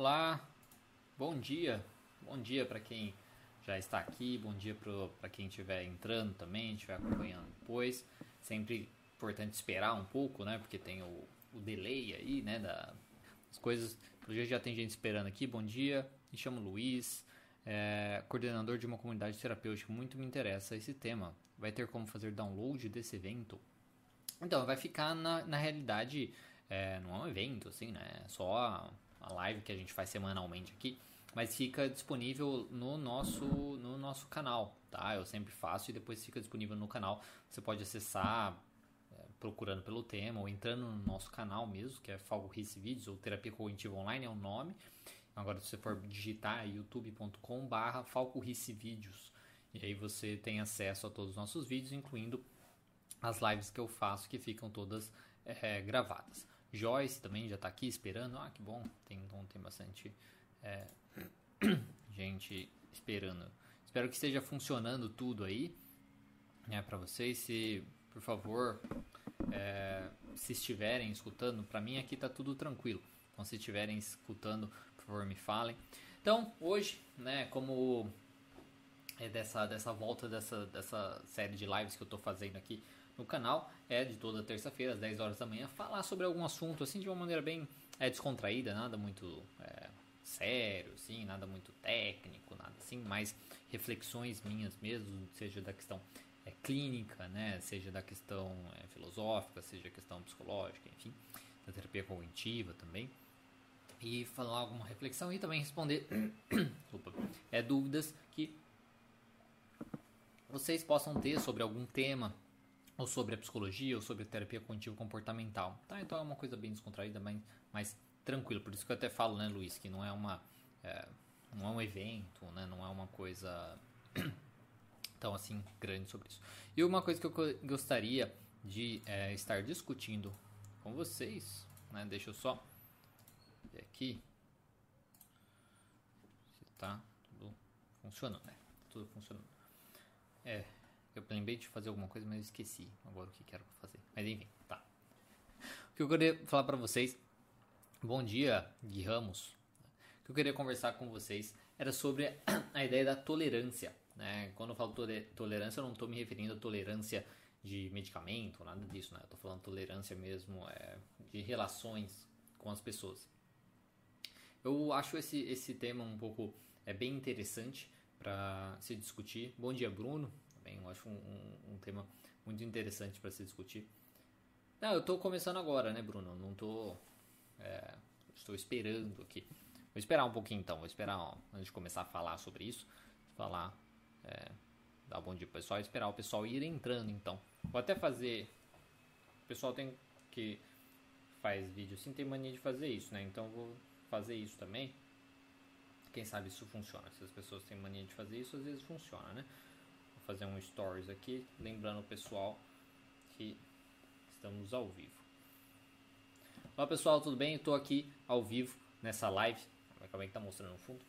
Olá, bom dia, bom dia para quem já está aqui, bom dia para quem estiver entrando também, estiver acompanhando depois. Sempre importante esperar um pouco, né? Porque tem o, o delay aí, né? Da, as coisas. Pelo jeito já tem gente esperando aqui. Bom dia, me chamo Luiz, é, coordenador de uma comunidade terapêutica. Muito me interessa esse tema. Vai ter como fazer download desse evento? Então, vai ficar na, na realidade, é, não é um evento, assim, né? É só a, live que a gente faz semanalmente aqui mas fica disponível no nosso, no nosso canal, tá? Eu sempre faço e depois fica disponível no canal. Você pode acessar é, procurando pelo tema ou entrando no nosso canal mesmo, que é Falgorice Vídeos ou Terapia Cognitiva Online é o nome. Agora, se você for digitar é youtube.com/barra Vídeos e aí você tem acesso a todos os nossos vídeos, incluindo as lives que eu faço que ficam todas é, gravadas. Joyce também já está aqui esperando. Ah, que bom, tem, então, tem bastante é, gente esperando. Espero que esteja funcionando tudo aí, né, para vocês. Se, por favor, é, se estiverem escutando, para mim aqui tá tudo tranquilo. Então, se estiverem escutando, por favor, me falem. Então, hoje, né, como é dessa, dessa volta dessa, dessa série de lives que eu estou fazendo aqui no canal, é de toda terça-feira, às 10 horas da manhã, falar sobre algum assunto assim de uma maneira bem é, descontraída, nada muito é, sério, assim, nada muito técnico, nada assim, mais reflexões minhas mesmo, seja da questão é, clínica, né, seja da questão é, filosófica, seja questão psicológica, enfim, da terapia cognitiva também, e falar alguma reflexão e também responder é, dúvidas que vocês possam ter sobre algum tema ou sobre a psicologia ou sobre a terapia cognitivo comportamental, tá? Então é uma coisa bem descontraída, mas mais tranquilo. Por isso que eu até falo, né, Luiz, que não é uma é, não é um evento, né, não é uma coisa tão assim grande sobre isso. E uma coisa que eu gostaria de é, estar discutindo com vocês, né, deixa eu só ver aqui se tá tudo funcionando, né? Tudo funcionando. É, eu lembrei de fazer alguma coisa, mas esqueci agora o que quero fazer. Mas enfim, tá. O que eu queria falar para vocês Bom dia, Gui Ramos. O que eu queria conversar com vocês era sobre a ideia da tolerância. Né? Quando eu falo tolerância, eu não estou me referindo à tolerância de medicamento, nada disso. Né? Eu estou falando tolerância mesmo é, de relações com as pessoas. Eu acho esse, esse tema um pouco é bem interessante para se discutir. Bom dia, Bruno. Também eu acho um, um, um tema muito interessante para se discutir. Não, eu estou começando agora, né, Bruno? Não estou é, estou esperando aqui. Vou esperar um pouquinho então, vou esperar ó, antes de começar a falar sobre isso. Falar, é, dar bom dia pro pessoal, esperar o pessoal ir entrando então. Vou até fazer. O pessoal tem que faz vídeo assim, tem mania de fazer isso, né? Então vou fazer isso também. Quem sabe isso funciona. Se as pessoas têm mania de fazer isso, às vezes funciona, né? Fazer um stories aqui, lembrando o pessoal que estamos ao vivo. Olá pessoal, tudo bem? Estou aqui ao vivo nessa live. Acabei que está mostrando no fundo.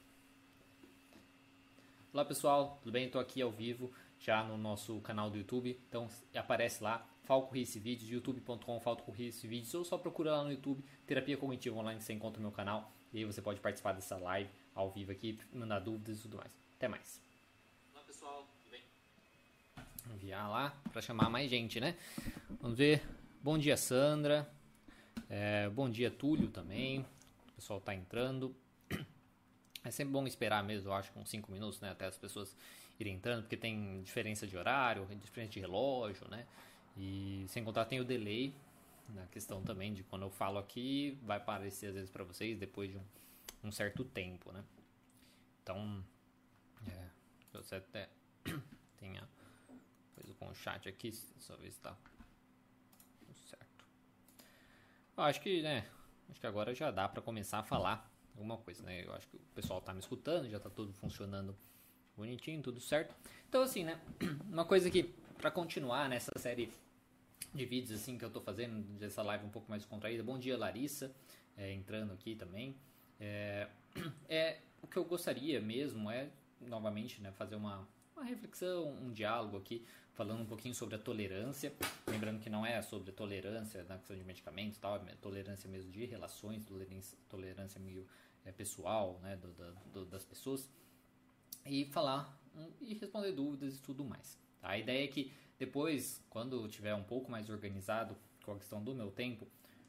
Olá pessoal, tudo bem? Estou aqui ao vivo já no nosso canal do YouTube. Então aparece lá Falco Rice Vídeos, youtube.com Falco Rice Vídeos ou só procura lá no YouTube Terapia Cognitiva Online, você encontra o meu canal e aí você pode participar dessa live ao vivo aqui, mandar dúvidas e tudo mais. Até mais. Olá pessoal, tudo bem? Enviar lá para chamar mais gente, né? Vamos ver. Bom dia, Sandra. É, bom dia, Túlio também. O pessoal está entrando. É sempre bom esperar mesmo, eu acho, uns 5 minutos, né? Até as pessoas irem entrando, porque tem diferença de horário, diferença de relógio, né? E sem contar tem o delay na questão também de quando eu falo aqui, vai aparecer às vezes para vocês depois de um, um, certo tempo, né? Então, é, você até tenha com o chat aqui, só ver se está certo. Eu acho que, né? Acho que agora já dá para começar a falar alguma coisa, né? Eu acho que o pessoal tá me escutando, já tá tudo funcionando bonitinho, tudo certo. Então, assim, né? Uma coisa que, para continuar nessa série de vídeos, assim, que eu tô fazendo, dessa live um pouco mais contraída. Bom dia, Larissa, é, entrando aqui também. É, é, o que eu gostaria mesmo é, novamente, né? Fazer uma, uma reflexão, um diálogo aqui, falando um pouquinho sobre a tolerância. Lembrando que não é sobre tolerância na questão de medicamentos tal, é tolerância mesmo de relações, tolerância, tolerância meio é, pessoal né, do, do, das pessoas. E falar um, e responder dúvidas e tudo mais. Tá? A ideia é que depois, quando tiver um pouco mais organizado com a questão do meu tempo,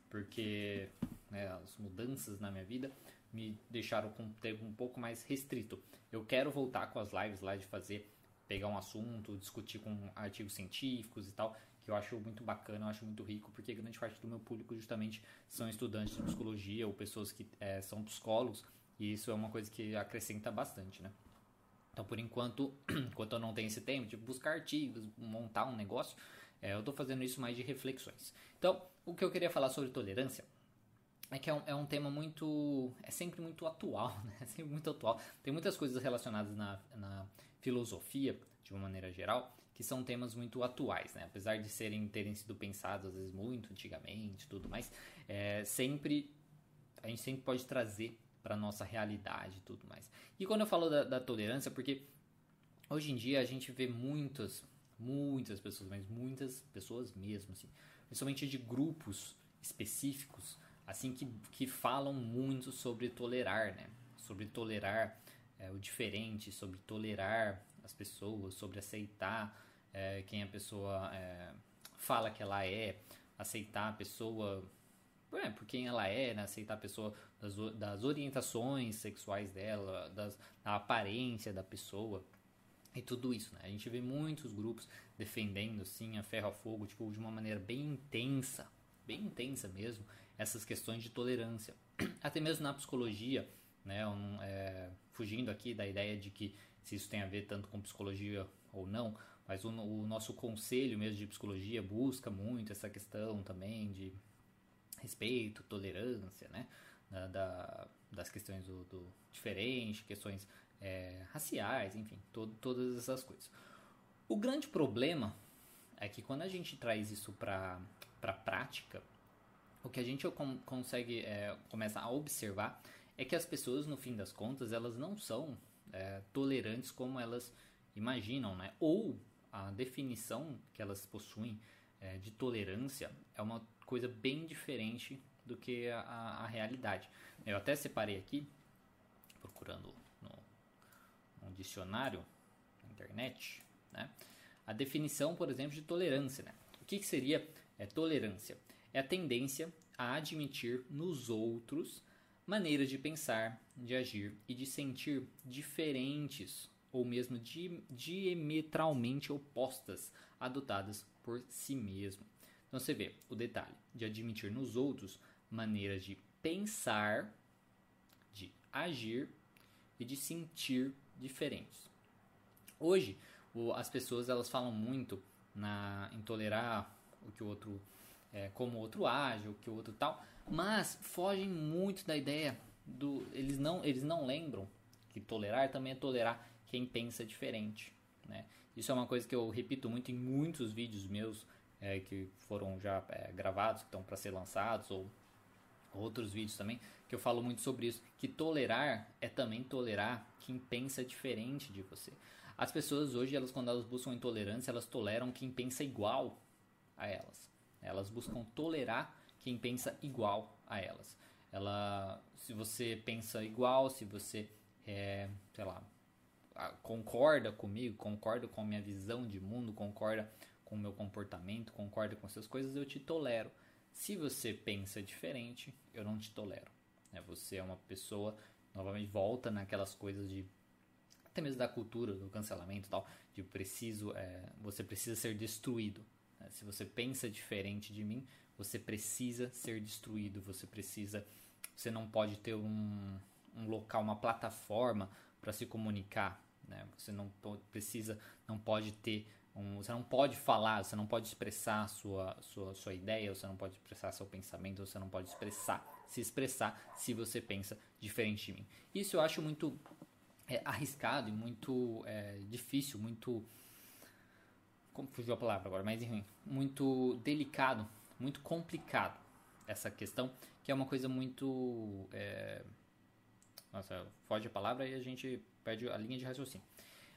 porque né, as mudanças na minha vida me deixaram com o tempo um pouco mais restrito. Eu quero voltar com as lives lá de fazer, pegar um assunto, discutir com artigos científicos e tal, que eu acho muito bacana, eu acho muito rico, porque grande parte do meu público justamente são estudantes de psicologia ou pessoas que é, são psicólogos, e isso é uma coisa que acrescenta bastante, né? Então, por enquanto, enquanto eu não tenho esse tempo de buscar artigos, montar um negócio, é, eu estou fazendo isso mais de reflexões. Então, o que eu queria falar sobre tolerância é que é um, é um tema muito. é sempre muito atual, né? É sempre muito atual. Tem muitas coisas relacionadas na, na filosofia, de uma maneira geral, que são temas muito atuais, né? Apesar de serem terem sido pensados às vezes muito antigamente, tudo mais, é, sempre a gente sempre pode trazer para nossa realidade tudo mais. E quando eu falo da, da, tolerância, porque hoje em dia a gente vê muitas, muitas pessoas, mas muitas pessoas mesmo, assim, principalmente de grupos específicos, assim que, que falam muito sobre tolerar, né? Sobre tolerar é, o diferente, sobre tolerar as pessoas, sobre aceitar é, quem a pessoa é, fala que ela é, aceitar a pessoa é, por quem ela é, né? aceitar a pessoa das, das orientações sexuais dela, das, da aparência da pessoa e tudo isso, né? A gente vê muitos grupos defendendo, assim, a ferro a fogo, tipo, de uma maneira bem intensa, bem intensa mesmo, essas questões de tolerância. Até mesmo na psicologia, né? Um, é, fugindo aqui da ideia de que se isso tem a ver tanto com psicologia ou não, mas o, o nosso conselho mesmo de psicologia busca muito essa questão também de respeito, tolerância, né? Da, da, das questões do, do diferente, questões é, raciais, enfim, todas essas coisas. O grande problema é que quando a gente traz isso para a prática, o que a gente consegue é, começa a observar é que as pessoas, no fim das contas, elas não são é, tolerantes como elas imaginam, né? Ou a definição que elas possuem é, de tolerância é uma coisa bem diferente do que a, a, realidade. Eu até separei aqui, procurando no, no dicionário na internet, né? a definição, por exemplo, de tolerância. Né? O que, que seria é, tolerância? É a tendência a admitir nos outros maneiras de pensar, de agir e de sentir diferentes ou mesmo diametralmente opostas adotadas por si mesmo. Então você vê o detalhe de admitir nos outros maneiras de pensar, de agir e de sentir diferentes. Hoje, as pessoas elas falam muito na, em tolerar o que o outro, é, como o outro age, o que o outro tal, mas fogem muito da ideia do, eles não, eles não lembram que tolerar também é tolerar quem pensa diferente, né? Isso é uma coisa que eu repito muito em muitos vídeos meus é, que foram já é, gravados, que estão para ser lançados, ou outros vídeos também, que eu falo muito sobre isso, que tolerar é também tolerar quem pensa diferente de você. As pessoas hoje, elas quando elas buscam intolerância, elas toleram quem pensa igual a elas. Elas buscam tolerar quem pensa igual a elas. Ela, se você pensa igual, se você, é, sei lá, concorda comigo, concorda com a minha visão de mundo, concorda com o meu comportamento, concorda com essas coisas, eu te tolero. Se você pensa diferente, eu não te tolero. Né? Você é uma pessoa, novamente, volta naquelas coisas de até mesmo da cultura do cancelamento e tal, de preciso, é, você precisa ser destruído. Né? Se você pensa diferente de mim, você precisa ser destruído. Você precisa, você não pode ter um, um local, uma plataforma para se comunicar. Né? Você não precisa, não pode ter um, você não pode falar, você não pode expressar sua, sua, sua ideia, você não pode expressar seu pensamento, você não pode expressar, se expressar se você pensa diferente de mim. Isso eu acho muito é, arriscado e muito é, difícil, muito. Como fugiu a palavra agora, mas enfim, muito delicado, muito complicado essa questão, que é uma coisa muito. É, nossa, foge a palavra e a gente perde a linha de raciocínio.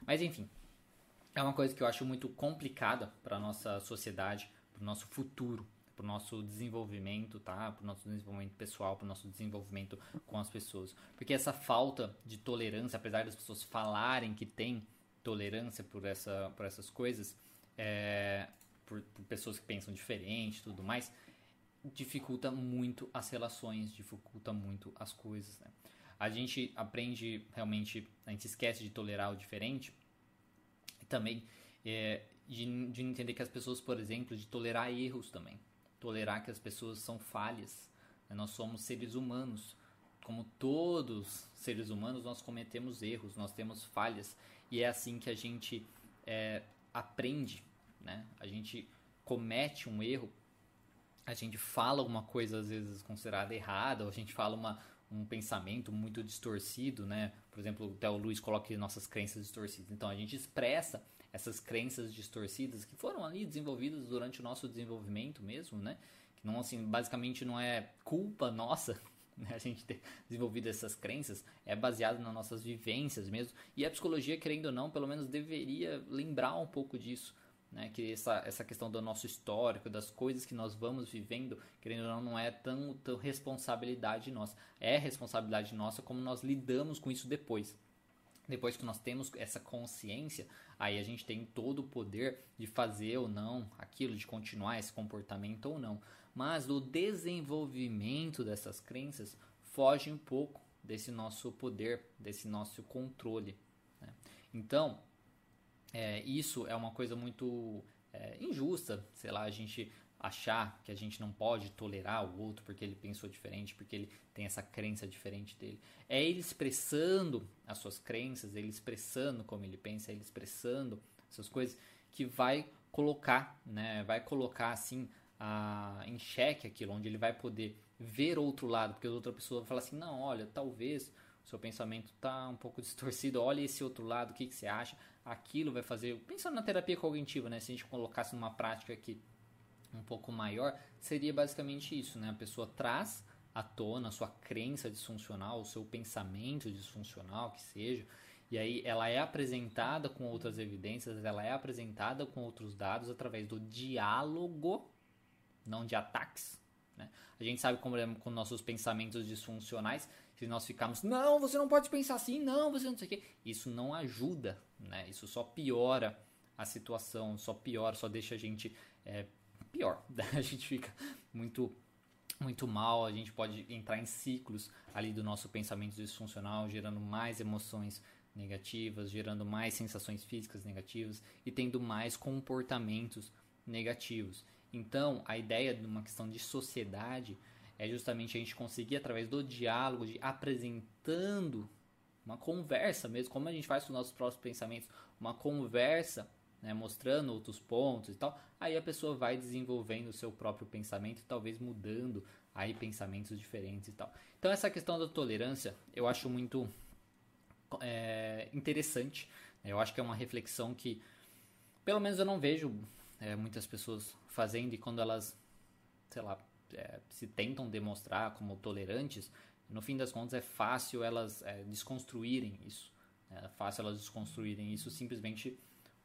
Mas enfim, é uma coisa que eu acho muito complicada para nossa sociedade, para o nosso futuro, para o nosso desenvolvimento, tá? Para o nosso desenvolvimento pessoal, para o nosso desenvolvimento com as pessoas. Porque essa falta de tolerância, apesar das pessoas falarem que tem tolerância por, essa, por essas coisas, é, por, por pessoas que pensam diferente tudo mais, dificulta muito as relações, dificulta muito as coisas. Né? A gente aprende realmente, a gente esquece de tolerar o diferente e também é, de, de entender que as pessoas, por exemplo, de tolerar erros também, tolerar que as pessoas são falhas. Né? Nós somos seres humanos, como todos seres humanos, nós cometemos erros, nós temos falhas e é assim que a gente é, aprende, né? A gente comete um erro a gente fala uma coisa às vezes considerada errada, ou a gente fala uma, um pensamento muito distorcido, né? Por exemplo, até o Luiz coloca aqui nossas crenças distorcidas. Então a gente expressa essas crenças distorcidas que foram ali desenvolvidas durante o nosso desenvolvimento mesmo, né? Que não assim, basicamente não é culpa nossa né? a gente ter desenvolvido essas crenças, é baseado nas nossas vivências mesmo. E a psicologia, querendo ou não, pelo menos deveria lembrar um pouco disso né? Que essa, essa questão do nosso histórico, das coisas que nós vamos vivendo, querendo ou não, não é tão, tão responsabilidade nossa. É responsabilidade nossa como nós lidamos com isso depois. Depois que nós temos essa consciência, aí a gente tem todo o poder de fazer ou não aquilo, de continuar esse comportamento ou não. Mas o desenvolvimento dessas crenças foge um pouco desse nosso poder, desse nosso controle. Né? Então, é, isso é uma coisa muito é, injusta, sei lá, a gente achar que a gente não pode tolerar o outro porque ele pensou diferente, porque ele tem essa crença diferente dele. É ele expressando as suas crenças, ele expressando como ele pensa, ele expressando essas coisas que vai colocar, né, vai colocar assim a, em xeque aquilo, onde ele vai poder ver outro lado, porque outra pessoa vai falar assim, não, olha, talvez seu pensamento está um pouco distorcido, olha esse outro lado, o que, que você acha? Aquilo vai fazer. Pensando na terapia cognitiva, né? Se a gente colocasse numa prática aqui um pouco maior, seria basicamente isso, né? A pessoa traz à tona a sua crença disfuncional, o seu pensamento disfuncional, que seja, e aí ela é apresentada com outras evidências, ela é apresentada com outros dados através do diálogo, não de ataques. Né? A gente sabe como é com nossos pensamentos disfuncionais, se nós ficarmos, não, você não pode pensar assim, não, você não sei o quê, isso não ajuda, né? Isso só piora a situação, só piora, só deixa a gente é, pior. a gente fica muito muito mal, a gente pode entrar em ciclos ali do nosso pensamento disfuncional, gerando mais emoções negativas, gerando mais sensações físicas negativas e tendo mais comportamentos negativos. Então, a ideia de uma questão de sociedade é justamente a gente conseguir, através do diálogo, de apresentando uma conversa mesmo, como a gente faz com os nossos próprios pensamentos, uma conversa, né, mostrando outros pontos e tal, aí a pessoa vai desenvolvendo o seu próprio pensamento talvez mudando aí pensamentos diferentes e tal. Então essa questão da tolerância eu acho muito é, interessante, né, eu acho que é uma reflexão que pelo menos eu não vejo é, muitas pessoas fazendo e quando elas, sei lá, é, se tentam demonstrar como tolerantes, no fim das contas é fácil elas é, desconstruírem isso. É fácil elas desconstruírem isso simplesmente.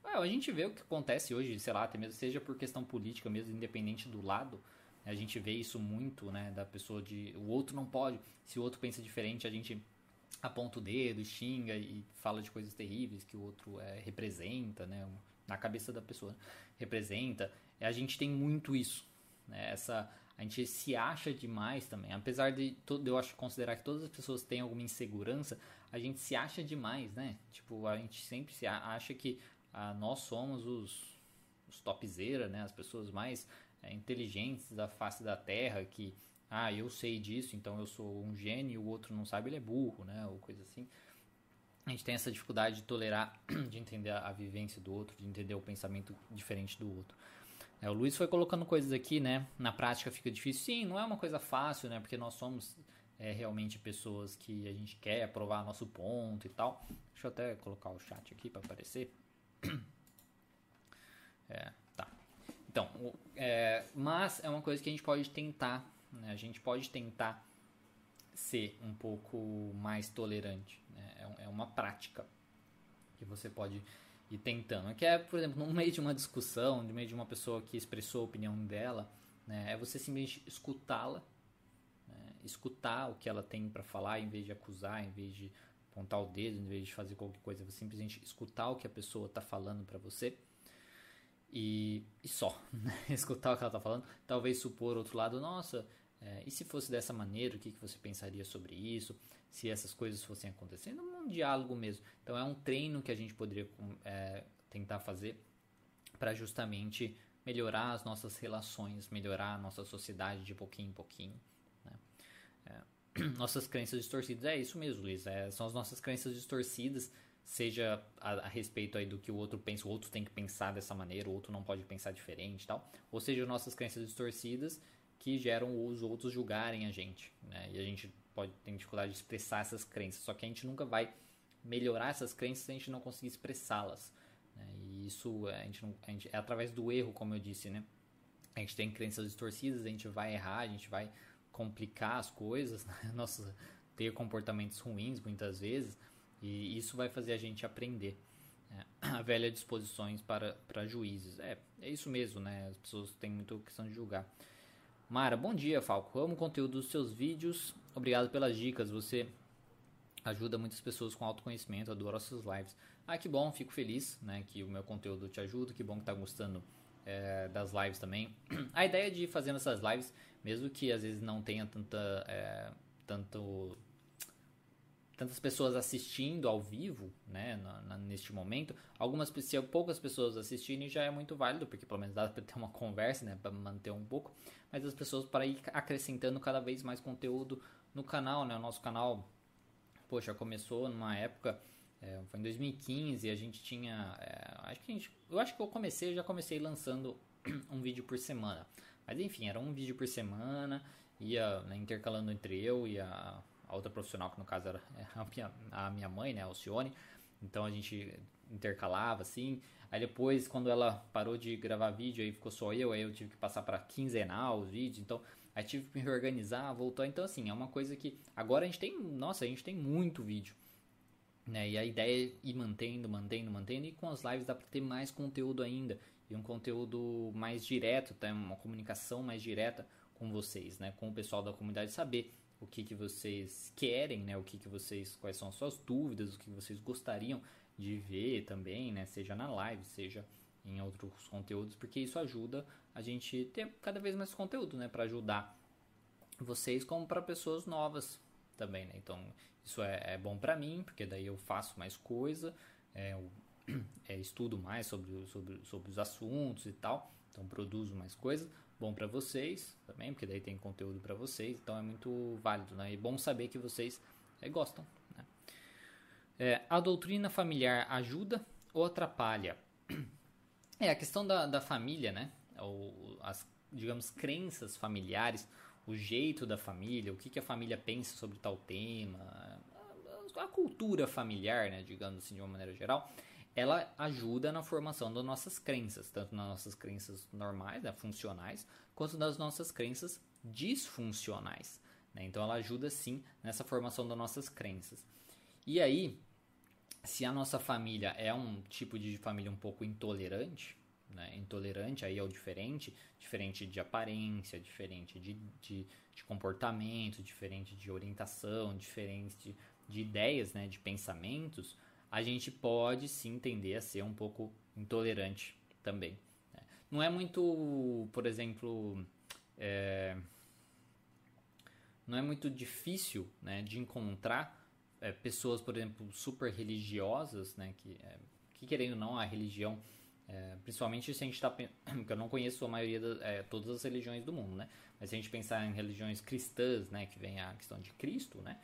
a gente vê o que acontece hoje, sei lá, até mesmo seja por questão política mesmo, independente do lado. A gente vê isso muito, né, da pessoa de o outro não pode, se o outro pensa diferente, a gente aponta o dedo, xinga e fala de coisas terríveis que o outro é, representa, né, na cabeça da pessoa representa. A gente tem muito isso, né, essa a gente se acha demais também. Apesar de eu acho considerar que todas as pessoas têm alguma insegurança, a gente se acha demais, né? Tipo, a gente sempre se acha que ah, nós somos os, os topzera, né? As pessoas mais é, inteligentes da face da Terra, que ah, eu sei disso, então eu sou um gênio, e o outro não sabe, ele é burro, né? Ou coisa assim. A gente tem essa dificuldade de tolerar, de entender a vivência do outro, de entender o pensamento diferente do outro. É, o Luiz foi colocando coisas aqui, né? Na prática fica difícil. Sim, não é uma coisa fácil, né? Porque nós somos é, realmente pessoas que a gente quer provar nosso ponto e tal. Deixa eu até colocar o chat aqui para aparecer. É, tá. Então, é, mas é uma coisa que a gente pode tentar, né? A gente pode tentar ser um pouco mais tolerante. Né? É, é uma prática que você pode e tentando. Que é, por exemplo, no meio de uma discussão, no meio de uma pessoa que expressou a opinião dela, né, é você simplesmente escutá-la, né, escutar o que ela tem para falar, em vez de acusar, em vez de apontar o dedo, em vez de fazer qualquer coisa, você simplesmente escutar o que a pessoa está falando para você. E, e só, né? escutar o que ela está falando, talvez supor outro lado, nossa, é, e se fosse dessa maneira, o que, que você pensaria sobre isso? Se essas coisas fossem acontecendo, diálogo mesmo. Então é um treino que a gente poderia é, tentar fazer para justamente melhorar as nossas relações, melhorar a nossa sociedade de pouquinho em pouquinho. Né? É, nossas crenças distorcidas, é isso mesmo, Luiz, é, são as nossas crenças distorcidas, seja a, a, respeito aí do que o outro pensa, o outro tem que pensar dessa maneira, o outro não pode pensar diferente tal, ou seja, nossas crenças distorcidas que geram os outros julgarem a gente, né? E a gente pode ter dificuldade de expressar essas crenças, só que a gente nunca vai melhorar essas crenças se a gente não conseguir expressá-las. Né? E isso a gente, não, a gente, é através do erro, como eu disse, né? A gente tem crenças distorcidas, a gente vai errar, a gente vai complicar as coisas, né? Nossa, ter comportamentos ruins muitas vezes, e isso vai fazer a gente aprender. Né? A velha disposições para, para juízes. É, é isso mesmo, né? As pessoas têm muito questão de julgar. Mara, bom dia, Falco. Amo o conteúdo dos seus vídeos. Obrigado pelas dicas. Você ajuda muitas pessoas com autoconhecimento. Adoro as suas lives. Ah, que bom, fico feliz né, que o meu conteúdo te ajuda. Que bom que tá gostando é, das lives também. A ideia de fazer essas lives, mesmo que às vezes não tenha tanta, é, tanto tantas pessoas assistindo ao vivo, né, na, na, neste momento, algumas se poucas pessoas assistindo já é muito válido, porque pelo menos dá para ter uma conversa, né, para manter um pouco, mas as pessoas para ir acrescentando cada vez mais conteúdo no canal, né, o nosso canal, poxa, começou numa época, é, foi em 2015, a gente tinha, é, acho que a gente, eu acho que eu comecei, já comecei lançando um vídeo por semana, mas enfim, era um vídeo por semana, ia né, intercalando entre eu e a a outra profissional, que no caso era é, a minha, a minha mãe, né, a Alcione. Então a gente intercalava assim. Aí depois, quando ela parou de gravar vídeo, aí ficou só eu, aí eu tive que passar para quinzenal os vídeos. Então aí tive que me reorganizar, voltou. Então assim, é uma coisa que agora a gente tem, nossa, a gente tem muito vídeo. Né? E a ideia é ir mantendo, mantendo, mantendo. E com as lives dá para ter mais conteúdo ainda. E um conteúdo mais direto, tá? uma comunicação mais direta com vocês, né? com o pessoal da comunidade, saber o que, que vocês querem, né? O que, que vocês, quais são as suas dúvidas, o que vocês gostariam de ver também, né? Seja na live, seja em outros conteúdos, porque isso ajuda a gente ter cada vez mais conteúdo, né? Para ajudar vocês como para pessoas novas também, né? Então isso é, é bom para mim, porque daí eu faço mais coisa, é, eu, é, estudo mais sobre, sobre, sobre os assuntos e tal, então produzo mais coisas bom para vocês também, porque daí tem conteúdo para vocês, então é muito válido, né? E bom saber que vocês é, gostam. Né? É, a doutrina familiar ajuda ou atrapalha? É a questão da, da família, né? Ou as, digamos, crenças familiares, o jeito da família, o que, que a família pensa sobre tal tema, a, a cultura familiar, né? Digamos assim, de uma maneira geral ela ajuda na formação das nossas crenças, tanto nas nossas crenças normais, né, funcionais, quanto nas nossas crenças disfuncionais. Né? Então ela ajuda sim nessa formação das nossas crenças. E aí, se a nossa família é um tipo de família um pouco intolerante, né? intolerante aí é o diferente, diferente de aparência, diferente de, de, de comportamento, diferente de orientação, diferente de, de ideias, né? de pensamentos, a gente pode sim tender a ser um pouco intolerante também. Né? Não é muito, por exemplo, é, não é muito difícil né, de encontrar é, pessoas, por exemplo, super religiosas, né, que, é, que querendo ou não, a religião, é, principalmente se a gente está porque eu não conheço a maioria de é, todas as religiões do mundo, né? Mas se a gente pensar em religiões cristãs, né, que vem a questão de Cristo, né?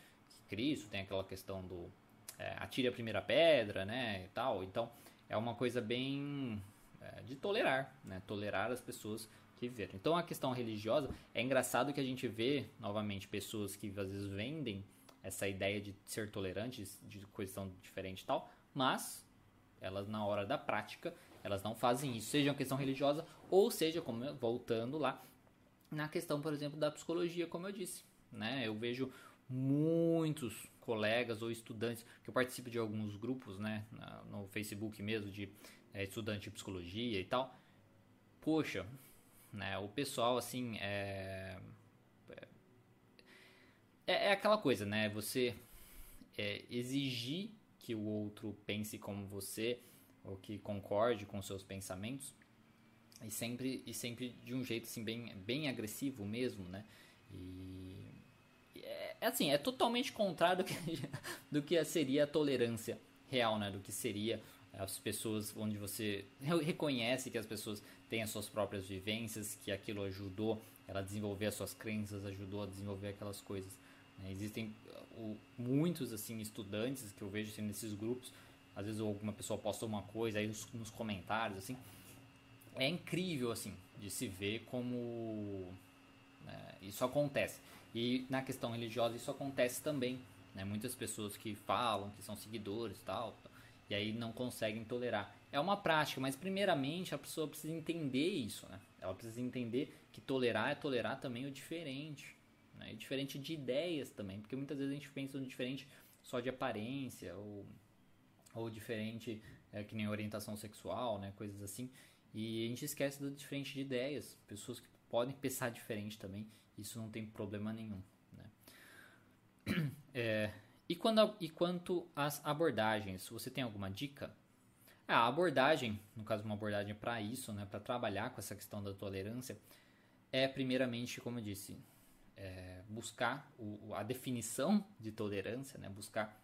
Cristo tem aquela questão do é, atire a primeira pedra, né, e tal. Então, é uma coisa bem é, de tolerar, né, tolerar as pessoas que viveram. Então, a questão religiosa, é engraçado que a gente vê, novamente, pessoas que às vezes vendem essa ideia de ser tolerantes, de questão diferente e tal, mas elas na hora da prática, elas não fazem isso, seja uma questão religiosa ou seja, como voltando lá, na questão, por exemplo, da psicologia, como eu disse, né? Eu vejo muitos colegas ou estudantes, que eu participo de alguns grupos, né, no Facebook mesmo, de é, estudante de psicologia e tal. Poxa, né, o pessoal, assim, é, é, é aquela coisa, né, você é, exigir que o outro pense como você, ou que concorde com seus pensamentos, e sempre, e sempre de um jeito, assim, bem, bem agressivo mesmo, né, e é assim, é totalmente contrário do que, do que seria a tolerância real, né? Do que seria as pessoas onde você reconhece que as pessoas têm as suas próprias vivências, que aquilo ajudou ela a desenvolver as suas crenças, ajudou a desenvolver aquelas coisas. Né? Existem uh, muitos assim estudantes que eu vejo assim, nesses grupos, às vezes alguma pessoa posta uma coisa aí nos, nos comentários assim, é incrível assim de se ver como né, isso acontece. E na questão religiosa isso acontece também. Né? Muitas pessoas que falam que são seguidores e tal, e aí não conseguem tolerar. É uma prática, mas primeiramente a pessoa precisa entender isso. Né? Ela precisa entender que tolerar é tolerar também o diferente. Né? E diferente de ideias também, porque muitas vezes a gente pensa no diferente só de aparência ou, ou diferente é, que nem orientação sexual, né? coisas assim. E a gente esquece do diferente de ideias, pessoas que podem pensar diferente também isso não tem problema nenhum. Né? É, e, quando, e quanto às abordagens, você tem alguma dica? Ah, a abordagem, no caso uma abordagem para isso, né, para trabalhar com essa questão da tolerância, é primeiramente, como eu disse, é, buscar o, a definição de tolerância, né, buscar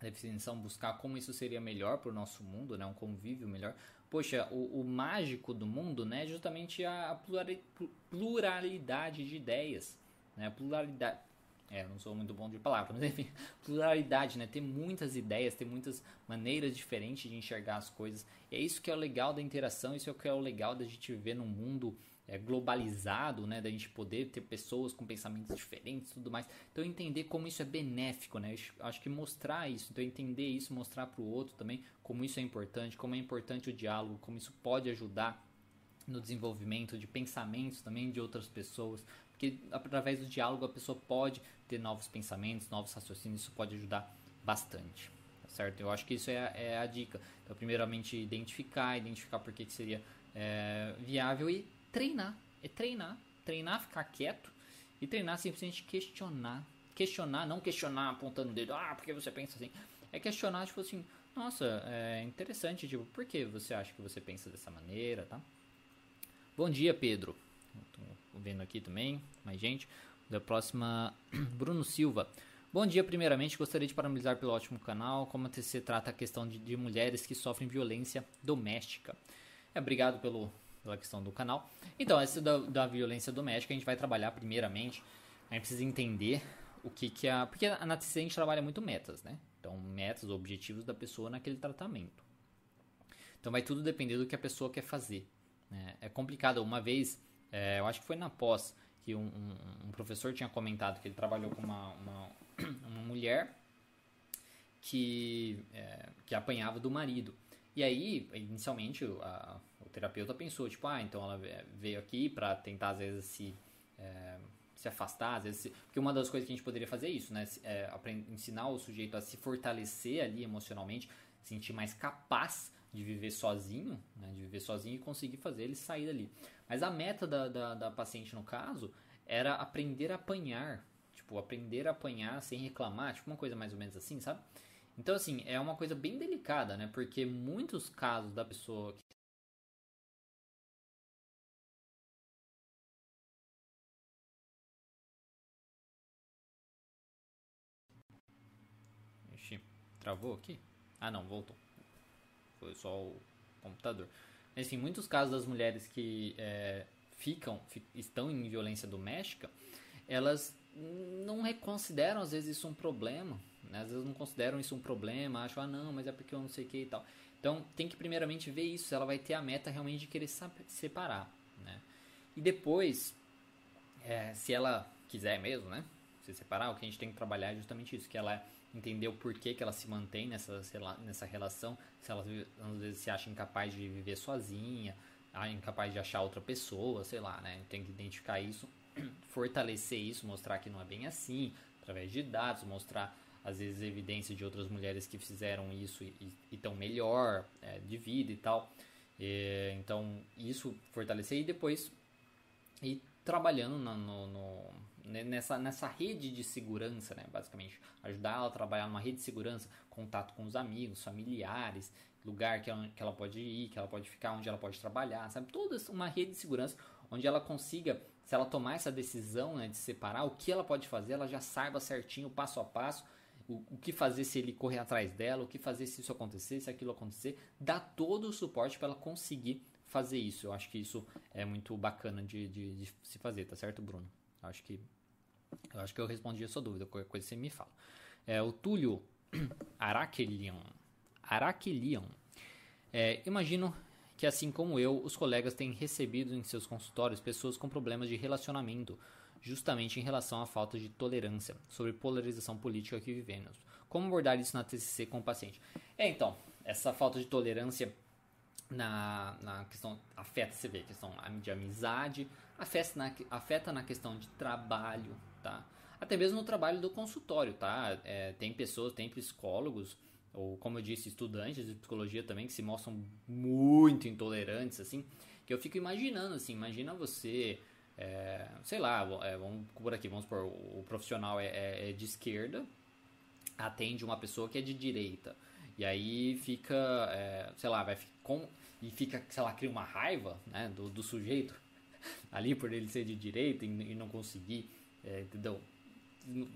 definição, buscar como isso seria melhor para o nosso mundo, né, um convívio melhor, poxa, o, o mágico do mundo, né, é justamente a pluralidade de ideias, né, pluralidade, é, não sou muito bom de palavras, mas enfim, pluralidade, né, ter muitas ideias, ter muitas maneiras diferentes de enxergar as coisas, e é isso que é o legal da interação, isso é o que é o legal da gente viver num mundo é, globalizado, né, da gente poder ter pessoas com pensamentos diferentes, tudo mais. Então entender como isso é benéfico, né? Acho que mostrar isso, então entender isso, mostrar para o outro também como isso é importante, como é importante o diálogo, como isso pode ajudar no desenvolvimento de pensamentos também de outras pessoas, porque através do diálogo a pessoa pode ter novos pensamentos, novos raciocínios, isso pode ajudar bastante, tá certo? Eu acho que isso é, a, é a dica. Então, primeiramente, identificar, identificar por que, que seria é, viável e treinar. É treinar. Treinar, ficar quieto e treinar simplesmente questionar. Questionar, não questionar apontando o dedo, ah, porque você pensa assim. É questionar, tipo assim, nossa, é interessante, tipo, por que você acha que você pensa dessa maneira, tá? Bom dia, Pedro. Tô vendo aqui também, mais gente. Da próxima, Bruno Silva. Bom dia, primeiramente, gostaria de parabenizar pelo ótimo canal, como você trata a questão de, de mulheres que sofrem violência doméstica. É, obrigado pelo, pela questão do canal. Então, essa da, da violência doméstica a gente vai trabalhar primeiramente. A gente precisa entender o que que a... Porque na TCC a gente trabalha muito metas, né? Então, metas, objetivos da pessoa naquele tratamento. Então, vai tudo depender do que a pessoa quer fazer. Né? É complicado. Uma vez, é, eu acho que foi na pós, que um, um, um, professor tinha comentado que ele trabalhou com uma, uma, uma mulher que, é, que apanhava do marido. E aí, inicialmente, a, o terapeuta pensou, tipo, ah, então ela veio aqui para tentar, às vezes, se, é, se afastar, às vezes, se... porque uma das coisas que a gente poderia fazer é isso, né, é, ensinar o sujeito a se fortalecer ali emocionalmente, sentir mais capaz de viver sozinho, né, de viver sozinho e conseguir fazer ele sair dali. Mas a meta da, da, da paciente, no caso, era aprender a apanhar, tipo, aprender a apanhar sem reclamar, tipo, uma coisa mais ou menos assim, sabe? Então, assim, é uma coisa bem delicada, né? Porque muitos casos da pessoa Travou aqui? Ah, não, voltou. Foi só o computador. Enfim, muitos casos das mulheres que é, ficam, estão em violência doméstica, elas não reconsideram às vezes isso um problema. Né? Às vezes não consideram isso um problema, acham, ah, não, mas é porque eu não sei o que e tal. Então tem que primeiramente ver isso, ela vai ter a meta realmente de querer se separar. Né? E depois, é, se ela quiser mesmo, né? Se separar, o que a gente tem que trabalhar é justamente isso, que ela entender o porquê que ela se mantém nessa, nessa relação, se ela às vezes se acha incapaz de viver sozinha, ah, incapaz de achar outra pessoa, sei lá, né? Tem que identificar isso. fortalecer isso, mostrar que não é bem assim, através de dados, mostrar às vezes evidência de outras mulheres que fizeram isso e estão melhor é, de vida e tal. E, então, isso fortalecer e depois ir trabalhando no, no, no, nessa, nessa rede de segurança, né, basicamente. Ajudar ela a trabalhar numa rede de segurança, contato com os amigos, familiares, lugar que ela, que ela pode ir, que ela pode ficar, onde ela pode trabalhar, sabe? Toda uma rede de segurança onde ela consiga, se ela tomar essa decisão né, de separar, o que ela pode fazer, ela já saiba certinho, passo a passo, o, o, que fazer se ele correr atrás dela, o que fazer se isso acontecer, se aquilo acontecer, dá todo o suporte para ela conseguir fazer isso. Eu acho que isso é muito bacana de, de, de, se fazer, tá certo, Bruno? Eu acho que eu acho que eu respondi a sua dúvida, qualquer coisa você me fala. É, o Túlio Araquelion. Araquelion. É, imagino que assim como eu, os colegas têm recebido em seus consultórios pessoas com problemas de relacionamento, justamente em relação à falta de tolerância sobre polarização política que vivemos. Como abordar isso na TCC com o paciente? É, então, essa falta de tolerância na, na questão afeta, você vê, a questão de amizade, afeta na, afeta na questão de trabalho, tá? Até mesmo no trabalho do consultório, tá? É, tem pessoas, tem psicólogos, ou como eu disse, estudantes de psicologia também, que se mostram muito intolerantes, assim, que eu fico imaginando, assim, imagina você é, sei lá, é, vamos por aqui, vamos por o profissional é, é, é, de esquerda, atende uma pessoa que é de direita. E aí fica, é, sei lá, vai com e fica, sei lá, cria uma raiva, né, do, do sujeito ali por ele ser de direita e, e não conseguir, é, entendeu?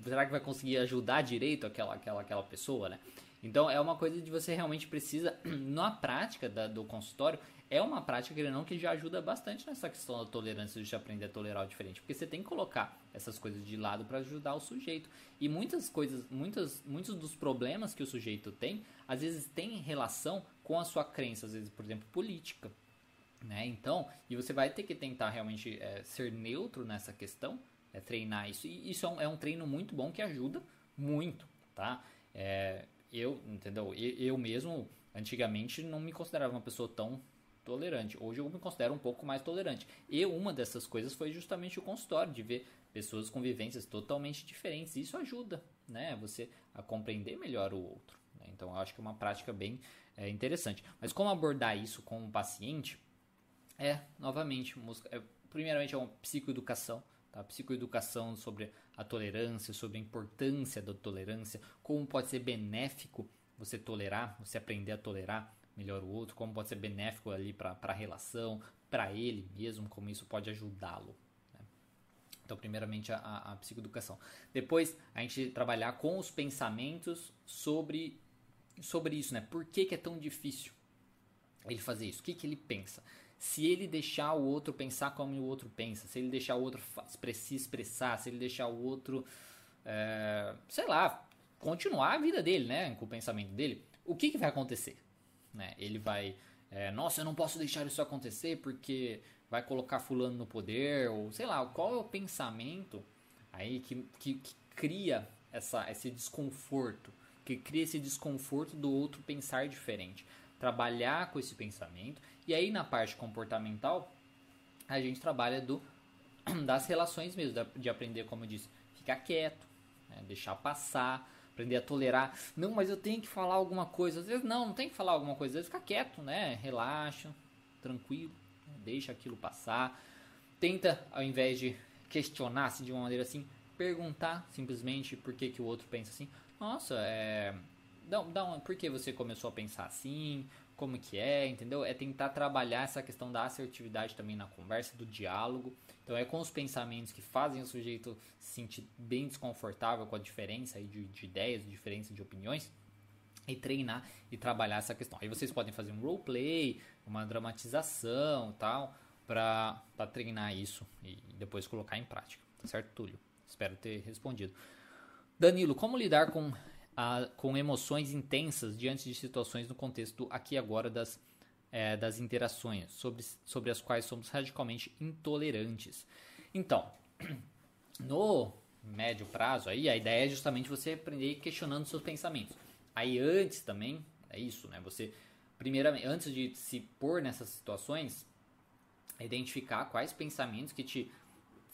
Será que vai conseguir ajudar direito aquela, aquela, aquela pessoa, né? Então é uma coisa de você realmente precisa, na prática da, do consultório, é uma prática, que não, que já ajuda bastante nessa questão da tolerância, de aprender a tolerar o diferente. Porque você tem que colocar essas coisas de lado para ajudar o sujeito. E muitas coisas, muitas, muitos dos problemas que o sujeito tem, às vezes tem relação com a sua crença, às vezes, por exemplo, política. Né? Então, e você vai ter que tentar realmente é, ser neutro nessa questão, é, treinar isso. E isso é um, é um, treino muito bom que ajuda muito, tá? É, eu, entendeu? Eu, eu mesmo, antigamente, não me considerava uma pessoa tão tolerante. Hoje eu me considero um pouco mais tolerante. E uma dessas coisas foi justamente o consultório, de ver pessoas com vivências totalmente diferentes. Isso ajuda, né? Você a compreender melhor o outro. Né? Então eu acho que é uma prática bem é, interessante. Mas como abordar isso com o paciente? É, novamente, é, primeiramente é uma psicoeducação. Tá? Psicoeducação sobre a tolerância, sobre a importância da tolerância, como pode ser benéfico você tolerar, você aprender a tolerar melhor o outro, como pode ser benéfico ali para a relação, para ele mesmo, como isso pode ajudá-lo. Né? Então, primeiramente, a, a psicoeducação. Depois, a gente trabalhar com os pensamentos sobre, sobre isso, né? Por que, que é tão difícil ele fazer isso? O que, que ele pensa? Se ele deixar o outro pensar como o outro pensa, se ele deixar o outro se expressar, se ele deixar o outro, é, sei lá, continuar a vida dele, né? Com o pensamento dele, o que, que vai acontecer? Né? Ele vai, é, nossa, eu não posso deixar isso acontecer porque vai colocar fulano no poder, ou sei lá, qual é o pensamento aí que, que, que cria essa, esse desconforto, que cria esse desconforto do outro pensar diferente. Trabalhar com esse pensamento. E aí na parte comportamental, a gente trabalha do das relações mesmo, de aprender, como eu disse, ficar quieto, né? deixar passar, aprender a tolerar. Não, mas eu tenho que falar alguma coisa. Às vezes não, não tem que falar alguma coisa. Às vezes fica quieto, né? Relaxa, tranquilo, deixa aquilo passar. Tenta, ao invés de questionar-se de uma maneira assim, perguntar simplesmente por que, que o outro pensa assim. Nossa, é. Dá, dá uma, por que você começou a pensar assim? Como que é, entendeu? É tentar trabalhar essa questão da assertividade também na conversa, do diálogo. Então é com os pensamentos que fazem o sujeito se sentir bem desconfortável com a diferença de, de ideias, diferença de opiniões e treinar e trabalhar essa questão. Aí vocês podem fazer um roleplay, uma dramatização tal, para treinar isso e depois colocar em prática. Tá certo, Túlio? Espero ter respondido. Danilo, como lidar com, a, com emoções intensas diante de situações no contexto aqui e agora das é, das interações, sobre, sobre as quais somos radicalmente intolerantes. Então, no médio prazo, aí a ideia é justamente você aprender questionando seus pensamentos. Aí antes também, é isso, né? Você, primeiramente, antes de se pôr nessas situações, identificar quais pensamentos que te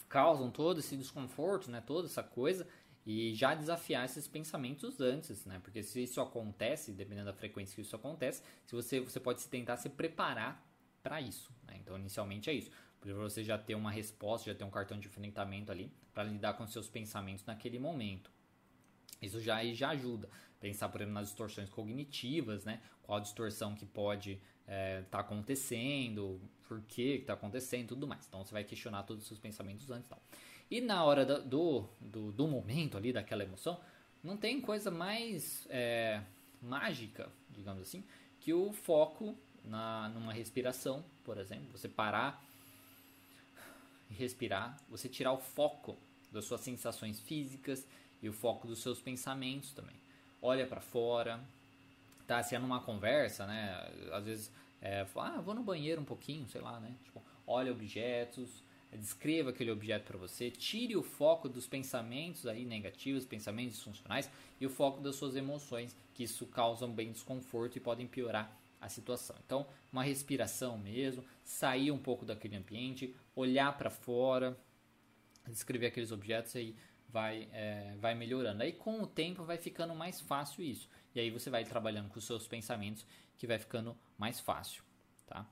causam todo esse desconforto, né? Toda essa coisa e já desafiar esses pensamentos antes, né? Porque se isso acontece, dependendo da frequência que isso acontece, se você você pode tentar se preparar para isso, né? Então, inicialmente é isso. Para você já ter uma resposta, já ter um cartão de enfrentamento ali para lidar com seus pensamentos naquele momento. Isso já, já ajuda. Pensar, por exemplo, nas distorções cognitivas, né? Qual a distorção que pode estar é, tá acontecendo, por que está acontecendo tudo mais. Então você vai questionar todos os seus pensamentos antes. Tal. E na hora do, do, do, momento ali, daquela emoção, não tem coisa mais é, mágica, digamos assim, que o foco na, numa respiração, por exemplo. Você parar e respirar, você tirar o foco das suas sensações físicas e o foco dos seus pensamentos também. Olha para fora, tá? Se é numa conversa, né? Às vezes, é, fala, ah, vou no banheiro um pouquinho, sei lá, né? Tipo, olha objetos, descreva aquele objeto para você, tire o foco dos pensamentos aí negativos, pensamentos disfuncionais e o foco das suas emoções, que isso causa um bem desconforto e podem piorar a situação. Então, uma respiração mesmo, sair um pouco daquele ambiente, olhar para fora, descrever aqueles objetos aí vai, é, vai melhorando. Aí com o tempo vai ficando mais fácil isso. E aí você vai trabalhando com os seus pensamentos que vai ficando mais fácil, tá?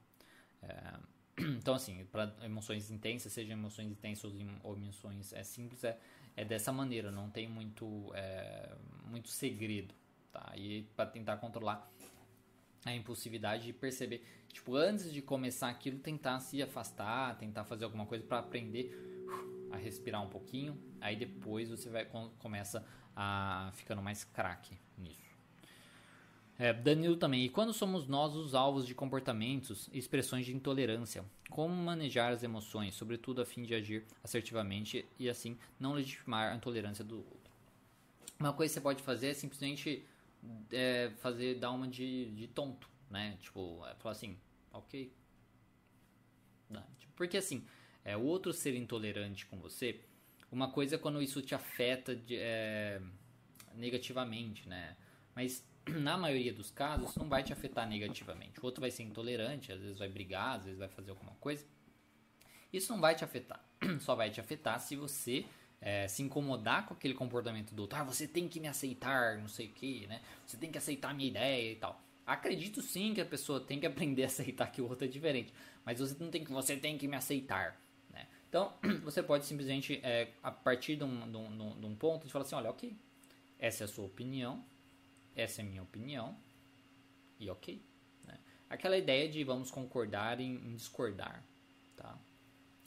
É, então assim, para emoções intensas, seja emoções intensas ou emoções é, simples, é, é dessa maneira, não tem muito, é, muito segredo, tá? E para tentar controlar a impulsividade de perceber, tipo, antes de começar aquilo, tentar se afastar, tentar fazer alguma coisa para aprender uh, a respirar um pouquinho, aí depois você vai começa a ficando mais craque nisso. É, Danilo também. E quando somos nós os alvos de comportamentos e expressões de intolerância? Como manejar as emoções, sobretudo a fim de agir assertivamente e assim não legitimar a intolerância do outro? Uma coisa que você pode fazer é simplesmente é, fazer dar uma de, de tonto, né? Tipo, é, falar assim, ok. Não, tipo, porque assim, é, o outro ser intolerante com você, uma coisa é quando isso te afeta de, é, negativamente, né? Mas na maioria dos casos não vai te afetar negativamente. O outro vai ser intolerante, às vezes vai brigar, às vezes vai fazer alguma coisa. Isso não vai te afetar. Só vai te afetar se você é, se incomodar com aquele comportamento do outro, ah, você tem que me aceitar, não sei o que, né? Você tem que aceitar a minha ideia e tal. Acredito sim que a pessoa tem que aprender a aceitar que o outro é diferente, mas você não tem que, você tem que me aceitar, né? Então, você pode simplesmente, é, a partir de um, de, um, de um ponto, de falar assim, olha, ok, essa é a sua opinião, essa é a minha opinião, e ok. Né? Aquela ideia de vamos concordar em, em discordar, tá?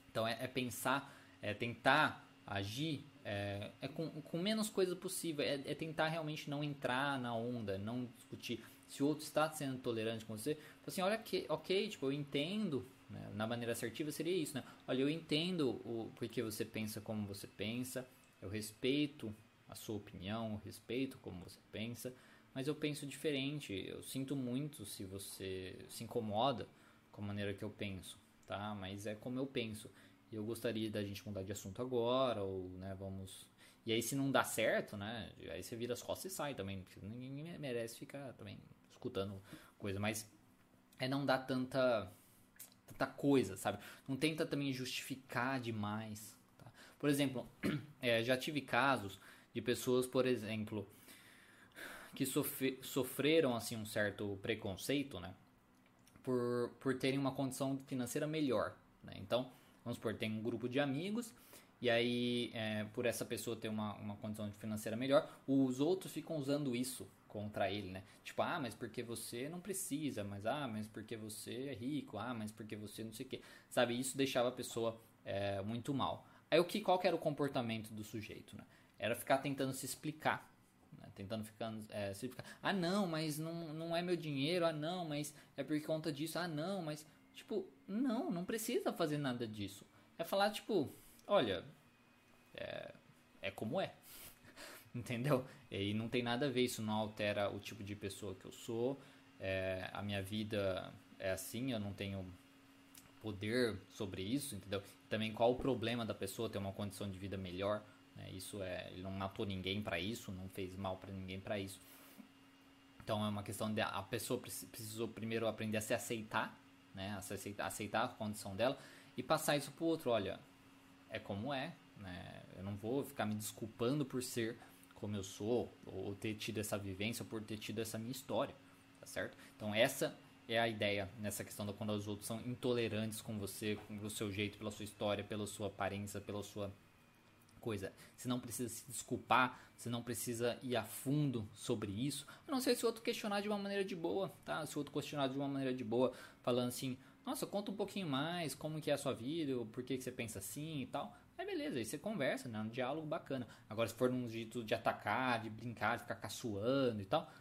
Então, é, é pensar, é tentar agir é, é com, com, menos coisa possível. É, é, tentar realmente não entrar na onda, não discutir. Se o outro está sendo tolerante com você, assim, olha que, ok, tipo, eu entendo. Né? Na maneira assertiva seria isso, né? Olha, eu entendo o porquê você pensa como você pensa. Eu respeito a sua opinião, eu respeito como você pensa, mas eu penso diferente. Eu sinto muito se você se incomoda com a maneira que eu penso, tá? Mas é como eu penso eu gostaria da gente mudar de assunto agora, ou, né, vamos... E aí se não dá certo, né, aí você vira as costas e sai também, porque ninguém merece ficar também escutando coisa, mas é não dar tanta, tanta coisa, sabe? Não tenta também justificar demais, tá? Por exemplo, é, já tive casos de pessoas, por exemplo, que sofre, sofreram, assim, um certo preconceito, né, por, por terem uma condição financeira melhor, né? Então, Vamos supor, tem um grupo de amigos e aí, é, por essa pessoa ter uma, uma condição financeira melhor, os outros ficam usando isso contra ele, né? Tipo, ah, mas porque você não precisa, mas ah, mas porque você é rico, ah, mas porque você não sei o que. Sabe, isso deixava a pessoa é, muito mal. Aí o que, qual que era o comportamento do sujeito, né? Era ficar tentando se explicar. Tentando ficar, é, se explicar. Ah, não, mas não, não é meu dinheiro. Ah, não, mas é por conta disso. Ah, não, mas Tipo, não, não precisa fazer nada disso. É falar, tipo, olha, é, é como é. Entendeu? E não tem nada a ver, isso não altera o tipo de pessoa que eu sou. É, a minha vida é assim, eu não tenho poder sobre isso, entendeu? Também qual o problema da pessoa ter uma condição de vida melhor, né? Isso é, ele não matou ninguém para isso, não fez mal para ninguém para isso. Então é uma questão de a pessoa precisou primeiro aprender a se aceitar né? Aceitar, aceitar a condição dela e passar isso pro outro. Olha, é como é, né? Eu não vou ficar me desculpando por ser como eu sou, ou ter tido essa vivência, ou por ter tido essa minha história, tá certo? Então essa é a ideia nessa questão da quando os outros são intolerantes com você, com o seu jeito, pela sua história, pela sua aparência, pela sua coisa. Você não precisa se desculpar, você não precisa ir a fundo sobre isso. A não ser se o outro questionar de uma maneira de boa, tá? Se o outro questionar de uma maneira de boa, falando assim, nossa, conta um pouquinho mais, como que é a sua vida, por que, que você pensa assim e tal. Aí beleza, aí você conversa, né? Um diálogo bacana. Agora, se for num jeito de atacar, de brincar, de ficar caçoando e tal,